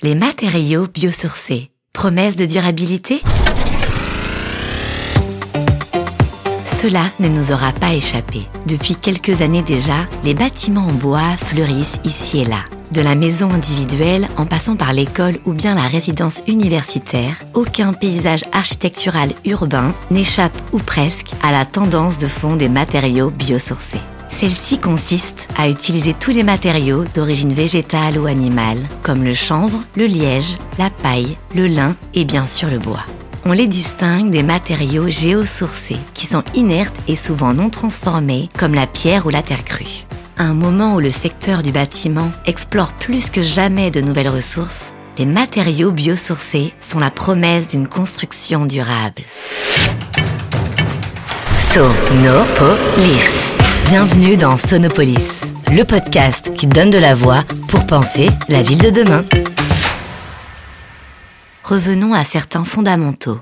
Les matériaux biosourcés, promesse de durabilité? Cela ne nous aura pas échappé. Depuis quelques années déjà, les bâtiments en bois fleurissent ici et là. De la maison individuelle en passant par l'école ou bien la résidence universitaire, aucun paysage architectural urbain n'échappe ou presque à la tendance de fond des matériaux biosourcés. Celle-ci consiste à utiliser tous les matériaux d'origine végétale ou animale, comme le chanvre, le liège, la paille, le lin et bien sûr le bois. On les distingue des matériaux géosourcés, qui sont inertes et souvent non transformés, comme la pierre ou la terre crue. À un moment où le secteur du bâtiment explore plus que jamais de nouvelles ressources, les matériaux biosourcés sont la promesse d'une construction durable. Bienvenue dans Sonopolis, le podcast qui donne de la voix pour penser la ville de demain. Revenons à certains fondamentaux.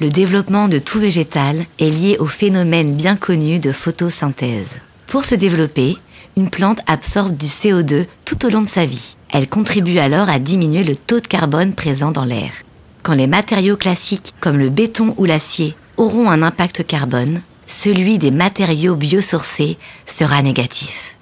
Le développement de tout végétal est lié au phénomène bien connu de photosynthèse. Pour se développer, une plante absorbe du CO2 tout au long de sa vie. Elle contribue alors à diminuer le taux de carbone présent dans l'air. Quand les matériaux classiques comme le béton ou l'acier auront un impact carbone, celui des matériaux biosourcés sera négatif.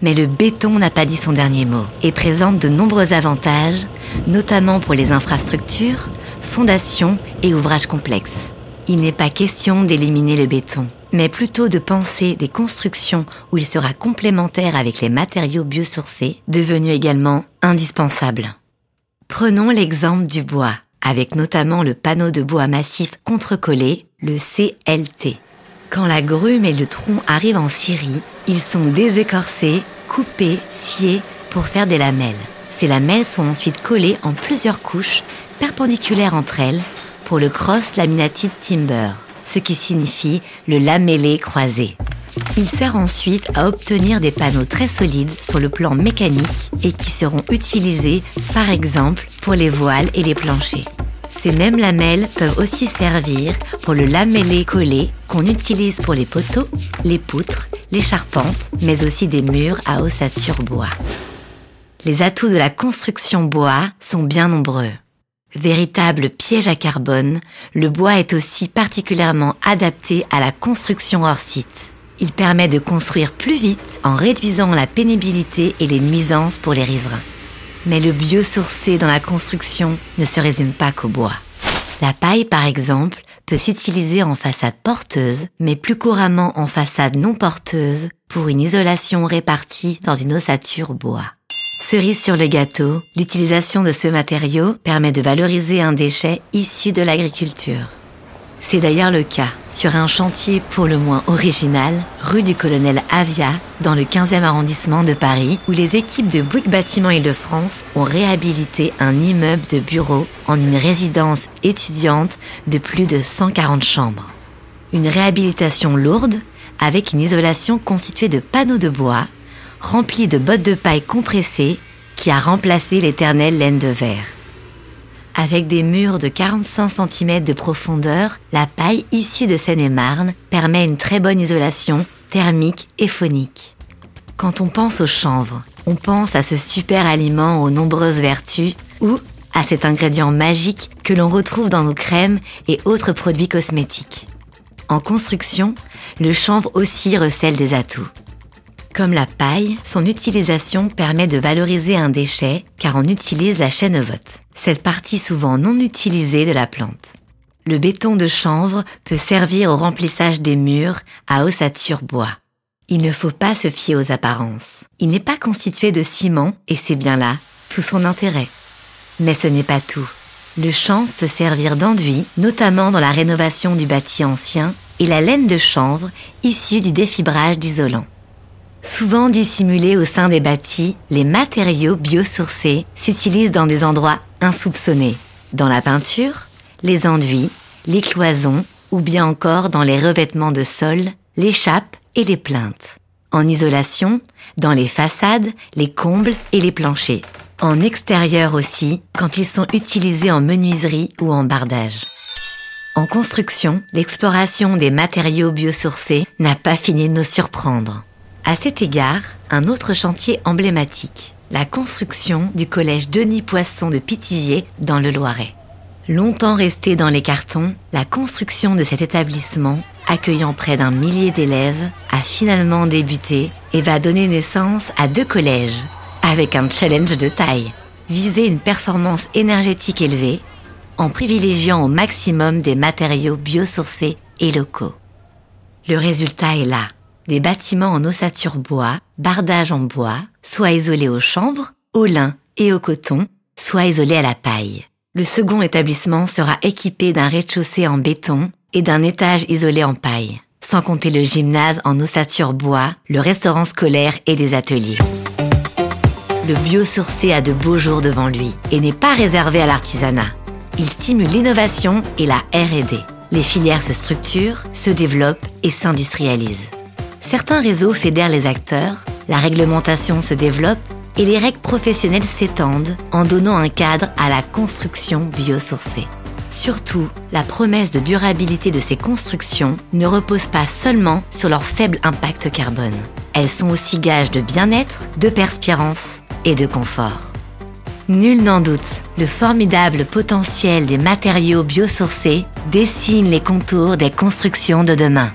Mais le béton n'a pas dit son dernier mot et présente de nombreux avantages, notamment pour les infrastructures, fondations et ouvrages complexes. Il n'est pas question d'éliminer le béton, mais plutôt de penser des constructions où il sera complémentaire avec les matériaux biosourcés, devenus également indispensables. Prenons l'exemple du bois, avec notamment le panneau de bois massif contrecollé, le CLT. Quand la grume et le tronc arrivent en Syrie, ils sont désécorcés, coupés, sciés pour faire des lamelles. Ces lamelles sont ensuite collées en plusieurs couches perpendiculaires entre elles pour le cross laminated timber, ce qui signifie le lamellé croisé. Il sert ensuite à obtenir des panneaux très solides sur le plan mécanique et qui seront utilisés par exemple pour les voiles et les planchers. Ces mêmes lamelles peuvent aussi servir pour le lamellé collé qu'on utilise pour les poteaux, les poutres, les charpentes, mais aussi des murs à ossature bois. Les atouts de la construction bois sont bien nombreux. Véritable piège à carbone, le bois est aussi particulièrement adapté à la construction hors site. Il permet de construire plus vite en réduisant la pénibilité et les nuisances pour les riverains. Mais le biosourcé dans la construction ne se résume pas qu'au bois. La paille, par exemple, peut s'utiliser en façade porteuse, mais plus couramment en façade non porteuse pour une isolation répartie dans une ossature bois. Cerise sur le gâteau, l'utilisation de ce matériau permet de valoriser un déchet issu de l'agriculture. C'est d'ailleurs le cas sur un chantier pour le moins original, rue du Colonel Avia, dans le 15e arrondissement de Paris, où les équipes de Bouygues Bâtiment Île-de-France ont réhabilité un immeuble de bureaux en une résidence étudiante de plus de 140 chambres. Une réhabilitation lourde, avec une isolation constituée de panneaux de bois, remplis de bottes de paille compressées, qui a remplacé l'éternelle laine de verre. Avec des murs de 45 cm de profondeur, la paille issue de Seine-et-Marne permet une très bonne isolation thermique et phonique. Quand on pense au chanvre, on pense à ce super aliment aux nombreuses vertus ou à cet ingrédient magique que l'on retrouve dans nos crèmes et autres produits cosmétiques. En construction, le chanvre aussi recèle des atouts. Comme la paille, son utilisation permet de valoriser un déchet car on utilise la chènevote, cette partie souvent non utilisée de la plante. Le béton de chanvre peut servir au remplissage des murs à ossature bois. Il ne faut pas se fier aux apparences. Il n'est pas constitué de ciment et c'est bien là tout son intérêt. Mais ce n'est pas tout. Le chanvre peut servir d'enduit, notamment dans la rénovation du bâti ancien, et la laine de chanvre issue du défibrage d'isolant. Souvent dissimulés au sein des bâtis, les matériaux biosourcés s'utilisent dans des endroits insoupçonnés, dans la peinture, les enduits, les cloisons ou bien encore dans les revêtements de sol, les chapes et les plaintes. En isolation, dans les façades, les combles et les planchers. En extérieur aussi, quand ils sont utilisés en menuiserie ou en bardage. En construction, l'exploration des matériaux biosourcés n'a pas fini de nous surprendre. À cet égard, un autre chantier emblématique, la construction du collège Denis Poisson de Pithiviers dans le Loiret. Longtemps resté dans les cartons, la construction de cet établissement, accueillant près d'un millier d'élèves, a finalement débuté et va donner naissance à deux collèges, avec un challenge de taille. Viser une performance énergétique élevée en privilégiant au maximum des matériaux biosourcés et locaux. Le résultat est là. Des bâtiments en ossature bois, bardage en bois, soit isolés au chanvre, au lin et au coton, soit isolés à la paille. Le second établissement sera équipé d'un rez-de-chaussée en béton et d'un étage isolé en paille, sans compter le gymnase en ossature bois, le restaurant scolaire et des ateliers. Le biosourcé a de beaux jours devant lui et n'est pas réservé à l'artisanat. Il stimule l'innovation et la R&D. Les filières se structurent, se développent et s'industrialisent. Certains réseaux fédèrent les acteurs, la réglementation se développe et les règles professionnelles s'étendent en donnant un cadre à la construction biosourcée. Surtout, la promesse de durabilité de ces constructions ne repose pas seulement sur leur faible impact carbone. Elles sont aussi gages de bien-être, de perspirance et de confort. Nul n'en doute, le formidable potentiel des matériaux biosourcés dessine les contours des constructions de demain.